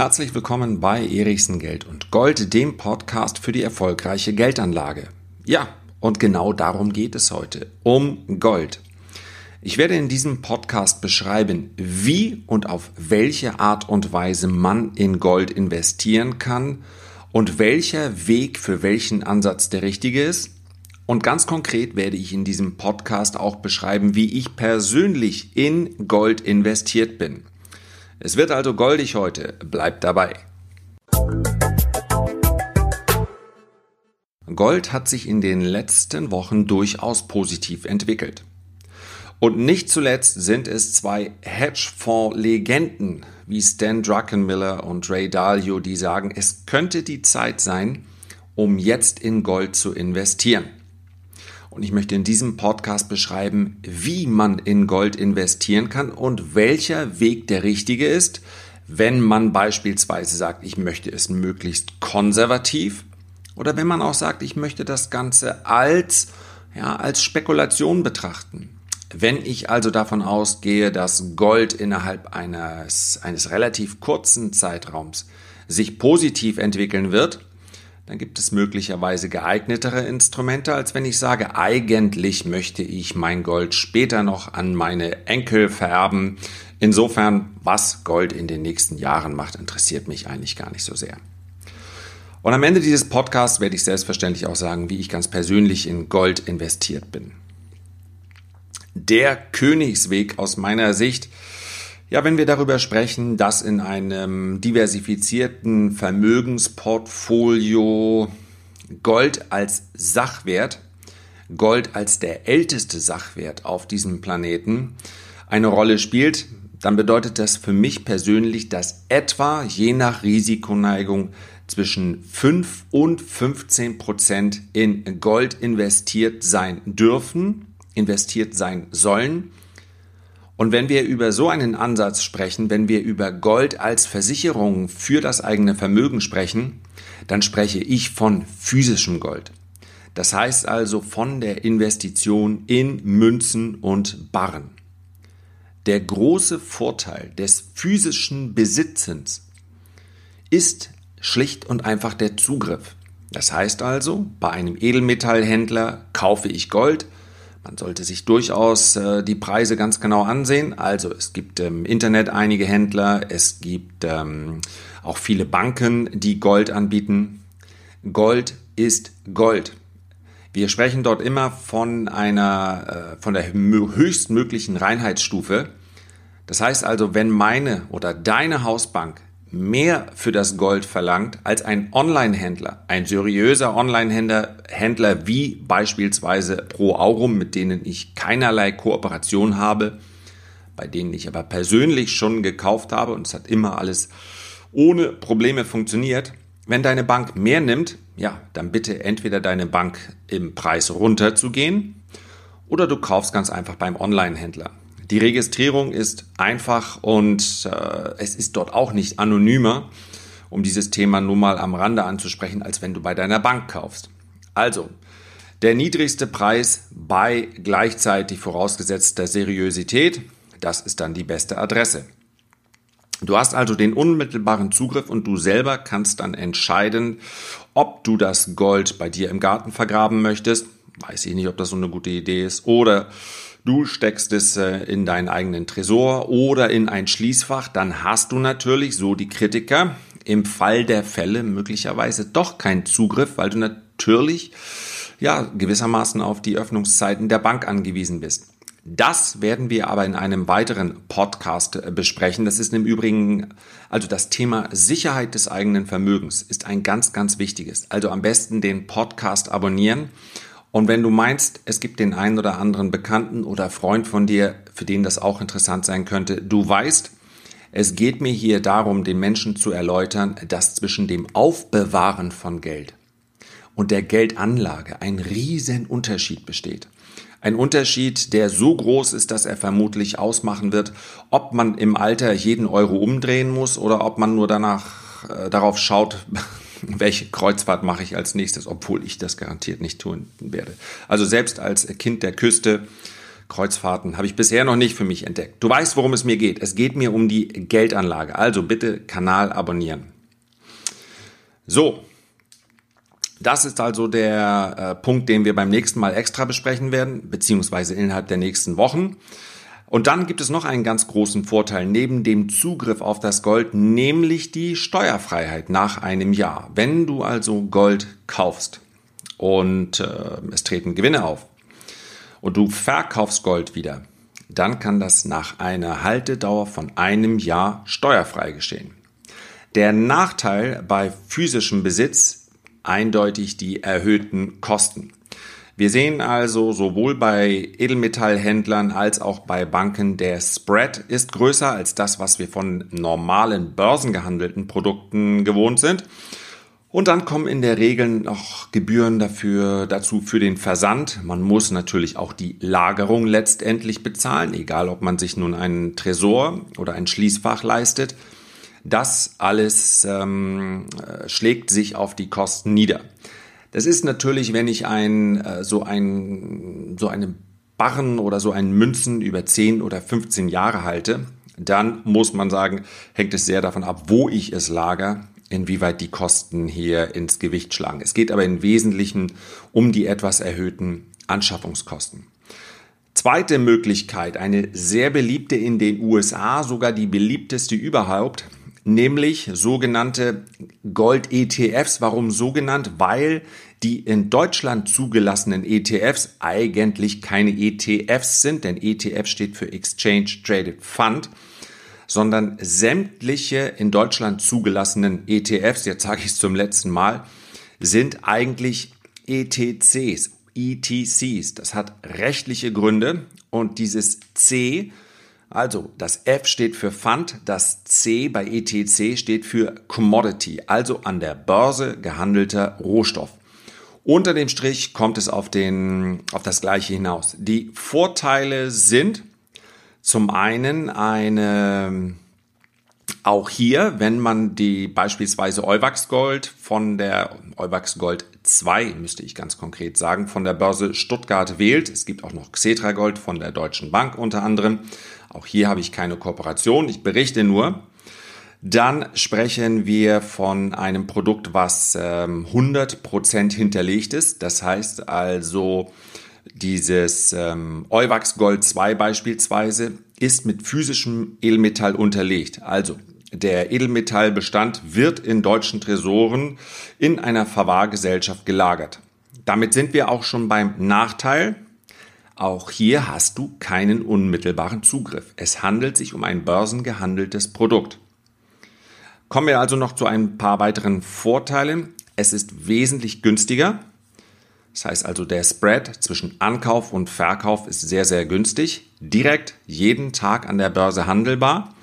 Herzlich willkommen bei Erichsen Geld und Gold, dem Podcast für die erfolgreiche Geldanlage. Ja, und genau darum geht es heute, um Gold. Ich werde in diesem Podcast beschreiben, wie und auf welche Art und Weise man in Gold investieren kann und welcher Weg für welchen Ansatz der richtige ist. Und ganz konkret werde ich in diesem Podcast auch beschreiben, wie ich persönlich in Gold investiert bin. Es wird also goldig heute. Bleibt dabei. Gold hat sich in den letzten Wochen durchaus positiv entwickelt. Und nicht zuletzt sind es zwei Hedgefonds-Legenden wie Stan Druckenmiller und Ray Dalio, die sagen, es könnte die Zeit sein, um jetzt in Gold zu investieren. Und ich möchte in diesem Podcast beschreiben, wie man in Gold investieren kann und welcher Weg der richtige ist, wenn man beispielsweise sagt, ich möchte es möglichst konservativ oder wenn man auch sagt, ich möchte das Ganze als, ja, als Spekulation betrachten. Wenn ich also davon ausgehe, dass Gold innerhalb eines, eines relativ kurzen Zeitraums sich positiv entwickeln wird, dann gibt es möglicherweise geeignetere Instrumente, als wenn ich sage, eigentlich möchte ich mein Gold später noch an meine Enkel vererben. Insofern, was Gold in den nächsten Jahren macht, interessiert mich eigentlich gar nicht so sehr. Und am Ende dieses Podcasts werde ich selbstverständlich auch sagen, wie ich ganz persönlich in Gold investiert bin der Königsweg aus meiner Sicht. Ja, wenn wir darüber sprechen, dass in einem diversifizierten Vermögensportfolio Gold als Sachwert, Gold als der älteste Sachwert auf diesem Planeten eine Rolle spielt, dann bedeutet das für mich persönlich, dass etwa je nach Risikoneigung zwischen 5 und 15 Prozent in Gold investiert sein dürfen investiert sein sollen. Und wenn wir über so einen Ansatz sprechen, wenn wir über Gold als Versicherung für das eigene Vermögen sprechen, dann spreche ich von physischem Gold. Das heißt also von der Investition in Münzen und Barren. Der große Vorteil des physischen Besitzens ist schlicht und einfach der Zugriff. Das heißt also, bei einem Edelmetallhändler kaufe ich Gold, man sollte sich durchaus äh, die Preise ganz genau ansehen. Also es gibt im Internet einige Händler, es gibt ähm, auch viele Banken, die Gold anbieten. Gold ist Gold. Wir sprechen dort immer von einer, äh, von der höchstmöglichen Reinheitsstufe. Das heißt also, wenn meine oder deine Hausbank mehr für das Gold verlangt als ein Online-Händler, ein seriöser Online-Händler Händler wie beispielsweise Pro Aurum, mit denen ich keinerlei Kooperation habe, bei denen ich aber persönlich schon gekauft habe und es hat immer alles ohne Probleme funktioniert. Wenn deine Bank mehr nimmt, ja, dann bitte entweder deine Bank im Preis runterzugehen oder du kaufst ganz einfach beim Online-Händler. Die Registrierung ist einfach und äh, es ist dort auch nicht anonymer, um dieses Thema nur mal am Rande anzusprechen, als wenn du bei deiner Bank kaufst. Also, der niedrigste Preis bei gleichzeitig vorausgesetzter Seriosität, das ist dann die beste Adresse. Du hast also den unmittelbaren Zugriff und du selber kannst dann entscheiden, ob du das Gold bei dir im Garten vergraben möchtest. Weiß ich nicht, ob das so eine gute Idee ist. Oder du steckst es äh, in deinen eigenen Tresor oder in ein Schließfach, dann hast du natürlich, so die Kritiker, im Fall der Fälle möglicherweise doch keinen Zugriff, weil du natürlich ja gewissermaßen auf die Öffnungszeiten der Bank angewiesen bist. Das werden wir aber in einem weiteren Podcast äh, besprechen. Das ist im Übrigen, also das Thema Sicherheit des eigenen Vermögens ist ein ganz, ganz wichtiges. Also am besten den Podcast abonnieren und wenn du meinst, es gibt den einen oder anderen Bekannten oder Freund von dir, für den das auch interessant sein könnte, du weißt, es geht mir hier darum, den Menschen zu erläutern, dass zwischen dem Aufbewahren von Geld und der Geldanlage ein riesen Unterschied besteht. Ein Unterschied, der so groß ist, dass er vermutlich ausmachen wird, ob man im Alter jeden Euro umdrehen muss oder ob man nur danach äh, darauf schaut, welche Kreuzfahrt mache ich als nächstes, obwohl ich das garantiert nicht tun werde. Also selbst als Kind der Küste Kreuzfahrten habe ich bisher noch nicht für mich entdeckt. Du weißt, worum es mir geht. Es geht mir um die Geldanlage. Also bitte Kanal abonnieren. So, das ist also der äh, Punkt, den wir beim nächsten Mal extra besprechen werden, beziehungsweise innerhalb der nächsten Wochen. Und dann gibt es noch einen ganz großen Vorteil neben dem Zugriff auf das Gold, nämlich die Steuerfreiheit nach einem Jahr. Wenn du also Gold kaufst und äh, es treten Gewinne auf und du verkaufst Gold wieder, dann kann das nach einer Haltedauer von einem Jahr steuerfrei geschehen. Der Nachteil bei physischem Besitz eindeutig die erhöhten Kosten. Wir sehen also sowohl bei Edelmetallhändlern als auch bei Banken, der Spread ist größer als das, was wir von normalen börsengehandelten Produkten gewohnt sind. Und dann kommen in der Regel noch Gebühren dafür, dazu für den Versand. Man muss natürlich auch die Lagerung letztendlich bezahlen, egal ob man sich nun einen Tresor oder ein Schließfach leistet. Das alles ähm, äh, schlägt sich auf die Kosten nieder. Das ist natürlich, wenn ich ein, äh, so ein, so eine Barren oder so einen Münzen über 10 oder 15 Jahre halte, dann muss man sagen, hängt es sehr davon ab, wo ich es lager, inwieweit die Kosten hier ins Gewicht schlagen. Es geht aber im Wesentlichen um die etwas erhöhten Anschaffungskosten. Zweite Möglichkeit, eine sehr beliebte in den USA, sogar die beliebteste überhaupt, nämlich sogenannte Gold-ETFs. Warum so genannt? Weil die in Deutschland zugelassenen ETFs eigentlich keine ETFs sind, denn ETF steht für Exchange Traded Fund, sondern sämtliche in Deutschland zugelassenen ETFs, jetzt sage ich es zum letzten Mal, sind eigentlich ETCs, ETCs. Das hat rechtliche Gründe und dieses C also das F steht für Fund, das C bei ETC steht für Commodity, also an der Börse gehandelter Rohstoff. Unter dem Strich kommt es auf, den, auf das gleiche hinaus. Die Vorteile sind zum einen eine auch hier, wenn man die beispielsweise Euwax Gold von der Euwax Gold 2, müsste ich ganz konkret sagen, von der Börse Stuttgart wählt. Es gibt auch noch Xetra Gold von der Deutschen Bank unter anderem. Auch hier habe ich keine Kooperation, ich berichte nur. Dann sprechen wir von einem Produkt, was ähm, 100% hinterlegt ist. Das heißt also, dieses ähm, Euwax Gold 2 beispielsweise ist mit physischem Edelmetall unterlegt. Also der Edelmetallbestand wird in deutschen Tresoren in einer Verwahrgesellschaft gelagert. Damit sind wir auch schon beim Nachteil. Auch hier hast du keinen unmittelbaren Zugriff. Es handelt sich um ein börsengehandeltes Produkt. Kommen wir also noch zu ein paar weiteren Vorteilen. Es ist wesentlich günstiger. Das heißt also, der Spread zwischen Ankauf und Verkauf ist sehr, sehr günstig. Direkt jeden Tag an der Börse handelbar.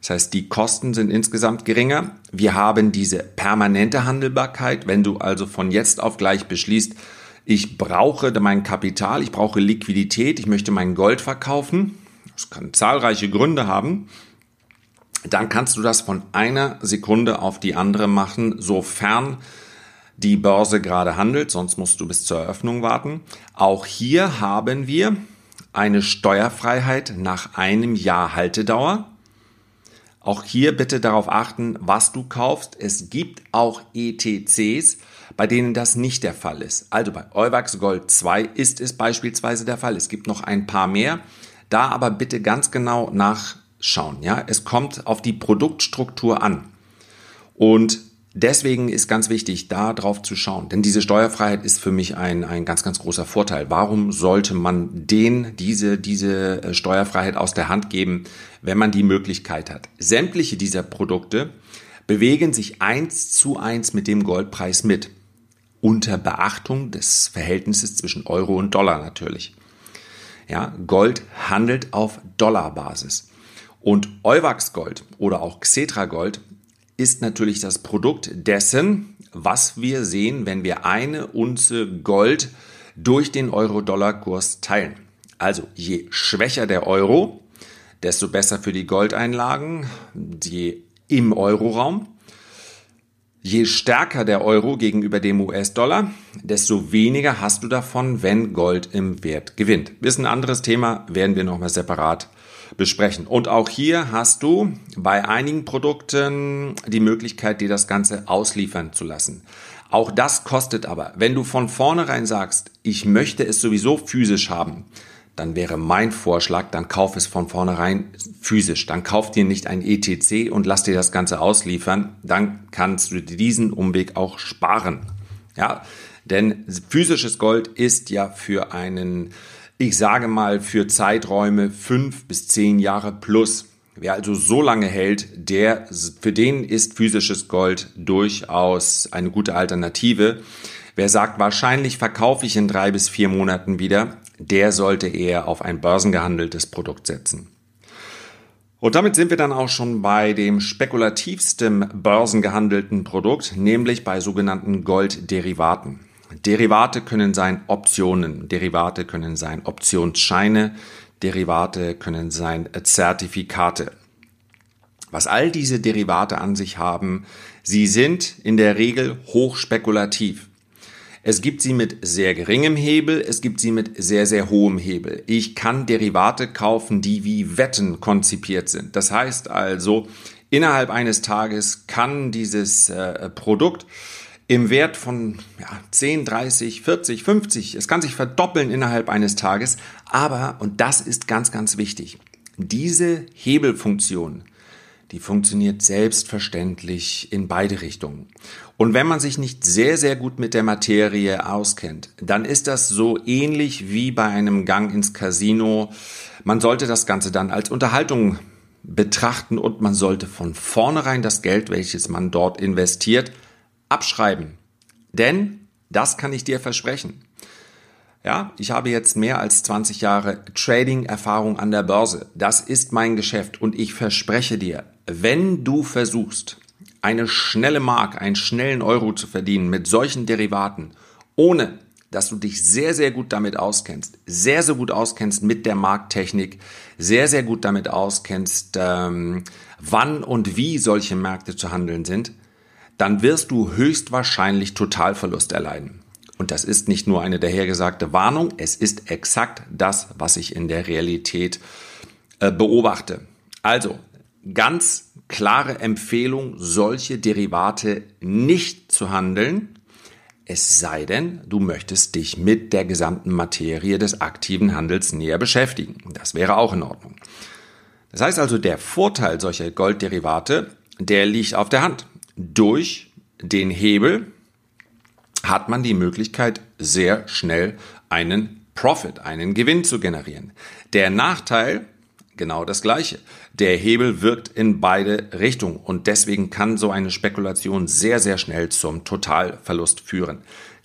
Das heißt, die Kosten sind insgesamt geringer. Wir haben diese permanente Handelbarkeit. Wenn du also von jetzt auf gleich beschließt, ich brauche mein Kapital, ich brauche Liquidität, ich möchte mein Gold verkaufen. Das kann zahlreiche Gründe haben dann kannst du das von einer Sekunde auf die andere machen, sofern die Börse gerade handelt, sonst musst du bis zur Eröffnung warten. Auch hier haben wir eine Steuerfreiheit nach einem Jahr Haltedauer. Auch hier bitte darauf achten, was du kaufst. Es gibt auch ETCs, bei denen das nicht der Fall ist. Also bei Euwax Gold 2 ist es beispielsweise der Fall. Es gibt noch ein paar mehr. Da aber bitte ganz genau nach schauen. Ja, es kommt auf die Produktstruktur an. Und deswegen ist ganz wichtig, da drauf zu schauen. Denn diese Steuerfreiheit ist für mich ein, ein ganz, ganz großer Vorteil. Warum sollte man den, diese, diese äh, Steuerfreiheit aus der Hand geben, wenn man die Möglichkeit hat? Sämtliche dieser Produkte bewegen sich eins zu eins mit dem Goldpreis mit. Unter Beachtung des Verhältnisses zwischen Euro und Dollar natürlich. Ja, Gold handelt auf Dollarbasis. Und Euwax Gold oder auch Xetra Gold ist natürlich das Produkt dessen, was wir sehen, wenn wir eine Unze Gold durch den Euro-Dollar-Kurs teilen. Also je schwächer der Euro, desto besser für die Goldeinlagen, je im Euroraum. Je stärker der Euro gegenüber dem US-Dollar, desto weniger hast du davon, wenn Gold im Wert gewinnt. Ist ein anderes Thema, werden wir nochmal separat besprechen. Und auch hier hast du bei einigen Produkten die Möglichkeit, dir das Ganze ausliefern zu lassen. Auch das kostet aber. Wenn du von vornherein sagst, ich möchte es sowieso physisch haben, dann wäre mein Vorschlag, dann kauf es von vornherein physisch. Dann kauf dir nicht ein ETC und lass dir das Ganze ausliefern. Dann kannst du diesen Umweg auch sparen. Ja, denn physisches Gold ist ja für einen, ich sage mal, für Zeiträume fünf bis zehn Jahre plus. Wer also so lange hält, der, für den ist physisches Gold durchaus eine gute Alternative. Wer sagt, wahrscheinlich verkaufe ich in drei bis vier Monaten wieder, der sollte eher auf ein börsengehandeltes Produkt setzen. Und damit sind wir dann auch schon bei dem spekulativsten börsengehandelten Produkt, nämlich bei sogenannten Goldderivaten. Derivate können sein Optionen, Derivate können sein Optionsscheine, Derivate können sein Zertifikate. Was all diese Derivate an sich haben, sie sind in der Regel hochspekulativ. Es gibt sie mit sehr geringem Hebel, es gibt sie mit sehr, sehr hohem Hebel. Ich kann Derivate kaufen, die wie Wetten konzipiert sind. Das heißt also, innerhalb eines Tages kann dieses äh, Produkt im Wert von ja, 10, 30, 40, 50, es kann sich verdoppeln innerhalb eines Tages, aber, und das ist ganz, ganz wichtig, diese Hebelfunktion die funktioniert selbstverständlich in beide Richtungen. Und wenn man sich nicht sehr, sehr gut mit der Materie auskennt, dann ist das so ähnlich wie bei einem Gang ins Casino. Man sollte das Ganze dann als Unterhaltung betrachten und man sollte von vornherein das Geld, welches man dort investiert, abschreiben. Denn, das kann ich dir versprechen, ja, ich habe jetzt mehr als 20 Jahre Trading-Erfahrung an der Börse. Das ist mein Geschäft und ich verspreche dir, wenn du versuchst, eine schnelle Mark, einen schnellen Euro zu verdienen mit solchen Derivaten, ohne dass du dich sehr, sehr gut damit auskennst, sehr, sehr gut auskennst mit der Markttechnik, sehr, sehr gut damit auskennst, ähm, wann und wie solche Märkte zu handeln sind, dann wirst du höchstwahrscheinlich Totalverlust erleiden. Und das ist nicht nur eine dahergesagte Warnung, es ist exakt das, was ich in der Realität äh, beobachte. Also, ganz klare Empfehlung, solche Derivate nicht zu handeln, es sei denn, du möchtest dich mit der gesamten Materie des aktiven Handels näher beschäftigen. Das wäre auch in Ordnung. Das heißt also, der Vorteil solcher Goldderivate, der liegt auf der Hand. Durch den Hebel, hat man die Möglichkeit, sehr schnell einen Profit, einen Gewinn zu generieren. Der Nachteil, genau das gleiche. Der Hebel wirkt in beide Richtungen und deswegen kann so eine Spekulation sehr, sehr schnell zum Totalverlust führen.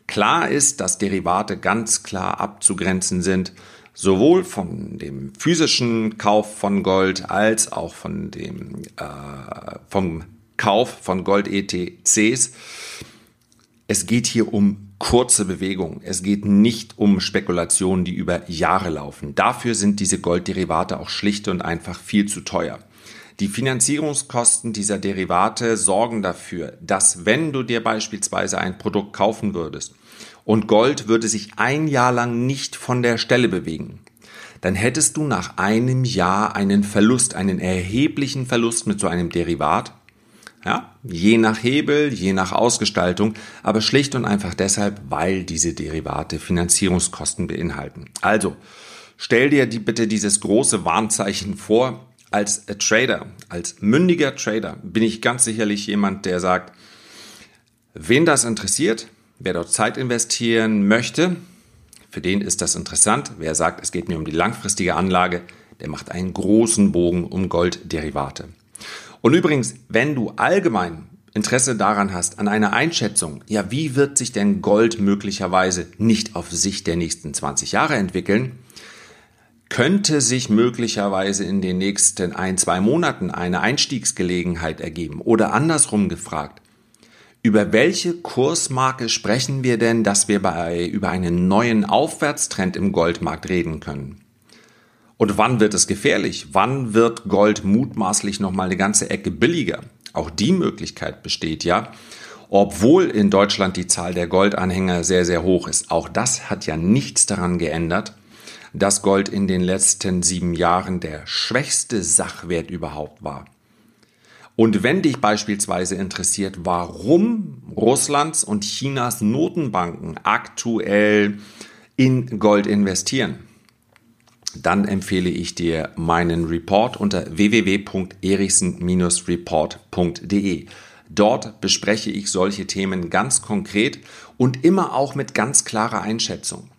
Klar ist, dass Derivate ganz klar abzugrenzen sind, sowohl von dem physischen Kauf von Gold als auch von dem äh, vom Kauf von Gold ETCs. Es geht hier um kurze Bewegungen. Es geht nicht um Spekulationen, die über Jahre laufen. Dafür sind diese Goldderivate auch schlicht und einfach viel zu teuer. Die Finanzierungskosten dieser Derivate sorgen dafür, dass wenn du dir beispielsweise ein Produkt kaufen würdest und Gold würde sich ein Jahr lang nicht von der Stelle bewegen, dann hättest du nach einem Jahr einen Verlust, einen erheblichen Verlust mit so einem Derivat ja, je nach Hebel, je nach Ausgestaltung, aber schlicht und einfach deshalb, weil diese Derivate Finanzierungskosten beinhalten. Also, stell dir die, bitte dieses große Warnzeichen vor. Als Trader, als mündiger Trader bin ich ganz sicherlich jemand, der sagt, wen das interessiert, wer dort Zeit investieren möchte, für den ist das interessant. Wer sagt, es geht mir um die langfristige Anlage, der macht einen großen Bogen um Goldderivate. Und übrigens, wenn du allgemein Interesse daran hast, an einer Einschätzung, ja, wie wird sich denn Gold möglicherweise nicht auf Sicht der nächsten 20 Jahre entwickeln, könnte sich möglicherweise in den nächsten ein, zwei Monaten eine Einstiegsgelegenheit ergeben? Oder andersrum gefragt, über welche Kursmarke sprechen wir denn, dass wir bei, über einen neuen Aufwärtstrend im Goldmarkt reden können? Und wann wird es gefährlich? Wann wird Gold mutmaßlich nochmal eine ganze Ecke billiger? Auch die Möglichkeit besteht ja. obwohl in Deutschland die Zahl der Goldanhänger sehr, sehr hoch ist. Auch das hat ja nichts daran geändert, dass Gold in den letzten sieben Jahren der schwächste Sachwert überhaupt war. Und wenn dich beispielsweise interessiert, warum Russlands und Chinas Notenbanken aktuell in Gold investieren, dann empfehle ich dir meinen Report unter www.erichsen-report.de. Dort bespreche ich solche Themen ganz konkret und immer auch mit ganz klarer Einschätzung.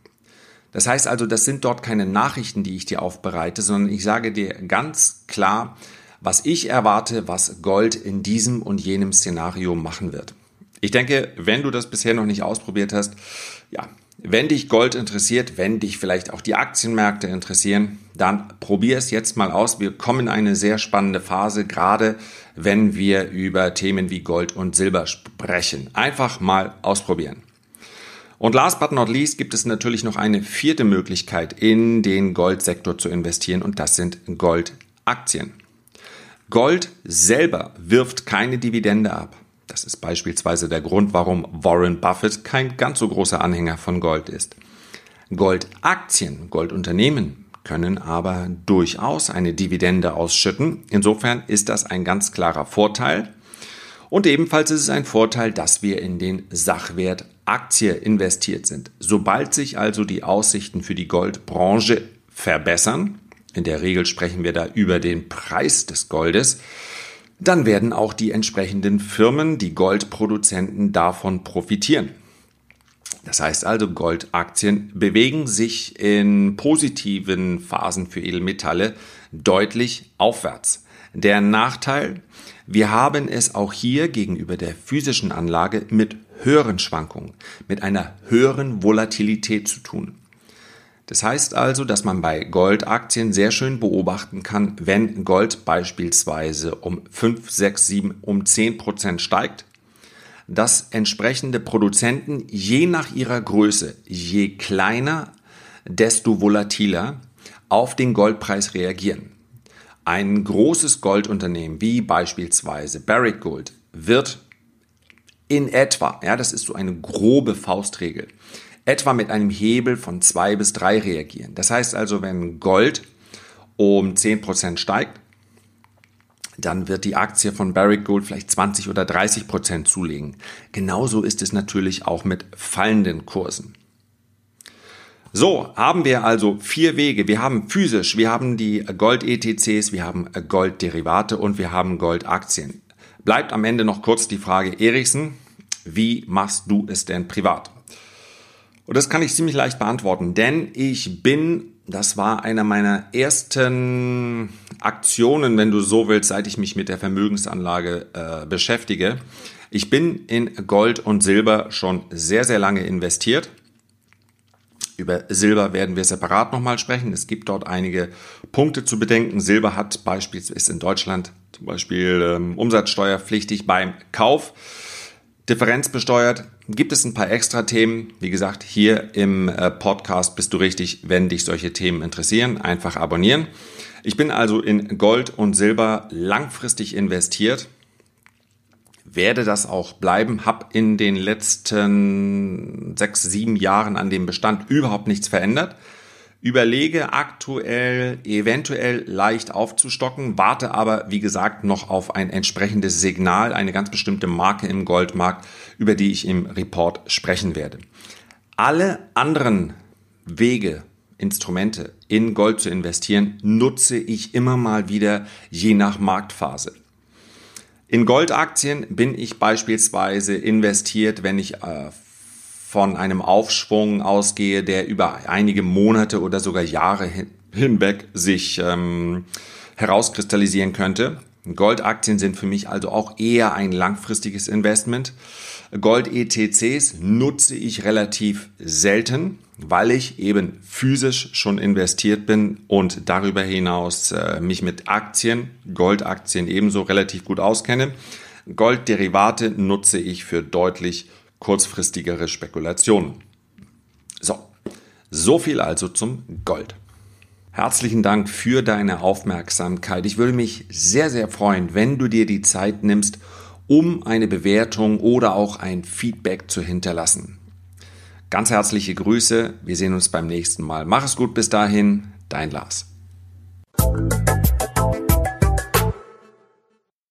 Das heißt also, das sind dort keine Nachrichten, die ich dir aufbereite, sondern ich sage dir ganz klar, was ich erwarte, was Gold in diesem und jenem Szenario machen wird. Ich denke, wenn du das bisher noch nicht ausprobiert hast, ja, wenn dich Gold interessiert, wenn dich vielleicht auch die Aktienmärkte interessieren, dann probier es jetzt mal aus. Wir kommen in eine sehr spannende Phase, gerade wenn wir über Themen wie Gold und Silber sprechen. Einfach mal ausprobieren. Und last but not least gibt es natürlich noch eine vierte Möglichkeit, in den Goldsektor zu investieren und das sind Goldaktien. Gold selber wirft keine Dividende ab. Das ist beispielsweise der Grund, warum Warren Buffett kein ganz so großer Anhänger von Gold ist. Goldaktien, Goldunternehmen können aber durchaus eine Dividende ausschütten. Insofern ist das ein ganz klarer Vorteil. Und ebenfalls ist es ein Vorteil, dass wir in den Sachwert Aktie investiert sind. Sobald sich also die Aussichten für die Goldbranche verbessern, in der Regel sprechen wir da über den Preis des Goldes, dann werden auch die entsprechenden Firmen, die Goldproduzenten davon profitieren. Das heißt also, Goldaktien bewegen sich in positiven Phasen für Edelmetalle deutlich aufwärts. Der Nachteil, wir haben es auch hier gegenüber der physischen Anlage mit höheren Schwankungen, mit einer höheren Volatilität zu tun. Das heißt also, dass man bei Goldaktien sehr schön beobachten kann, wenn Gold beispielsweise um 5, 6, 7, um 10 Prozent steigt, dass entsprechende Produzenten je nach ihrer Größe, je kleiner, desto volatiler auf den Goldpreis reagieren. Ein großes Goldunternehmen wie beispielsweise Barrick Gold wird in etwa, ja, das ist so eine grobe Faustregel, etwa mit einem Hebel von zwei bis drei reagieren. Das heißt also, wenn Gold um 10% steigt, dann wird die Aktie von Barrick Gold vielleicht 20 oder 30 Prozent zulegen. Genauso ist es natürlich auch mit fallenden Kursen. So, haben wir also vier Wege. Wir haben physisch, wir haben die Gold-ETCs, wir haben Goldderivate und wir haben Goldaktien. Bleibt am Ende noch kurz die Frage, Erichsen, wie machst du es denn privat? Und das kann ich ziemlich leicht beantworten, denn ich bin, das war einer meiner ersten Aktionen, wenn du so willst, seit ich mich mit der Vermögensanlage äh, beschäftige. Ich bin in Gold und Silber schon sehr, sehr lange investiert. Über Silber werden wir separat nochmal sprechen. Es gibt dort einige Punkte zu bedenken. Silber hat beispielsweise in Deutschland zum Beispiel ähm, umsatzsteuerpflichtig beim Kauf differenzbesteuert. Gibt es ein paar extra Themen? Wie gesagt, hier im äh, Podcast bist du richtig, wenn dich solche Themen interessieren. Einfach abonnieren. Ich bin also in Gold und Silber langfristig investiert. Werde das auch bleiben. Hab in den letzten sechs, sieben Jahren an dem Bestand überhaupt nichts verändert überlege aktuell eventuell leicht aufzustocken, warte aber, wie gesagt, noch auf ein entsprechendes Signal, eine ganz bestimmte Marke im Goldmarkt, über die ich im Report sprechen werde. Alle anderen Wege, Instrumente in Gold zu investieren, nutze ich immer mal wieder je nach Marktphase. In Goldaktien bin ich beispielsweise investiert, wenn ich äh, von einem Aufschwung ausgehe, der über einige Monate oder sogar Jahre hinweg sich ähm, herauskristallisieren könnte. Goldaktien sind für mich also auch eher ein langfristiges Investment. Gold-ETCs nutze ich relativ selten, weil ich eben physisch schon investiert bin und darüber hinaus äh, mich mit Aktien, Goldaktien ebenso relativ gut auskenne. Goldderivate nutze ich für deutlich kurzfristigere Spekulationen. So, so viel also zum Gold. Herzlichen Dank für deine Aufmerksamkeit. Ich würde mich sehr, sehr freuen, wenn du dir die Zeit nimmst, um eine Bewertung oder auch ein Feedback zu hinterlassen. Ganz herzliche Grüße, wir sehen uns beim nächsten Mal. Mach es gut bis dahin, dein Lars.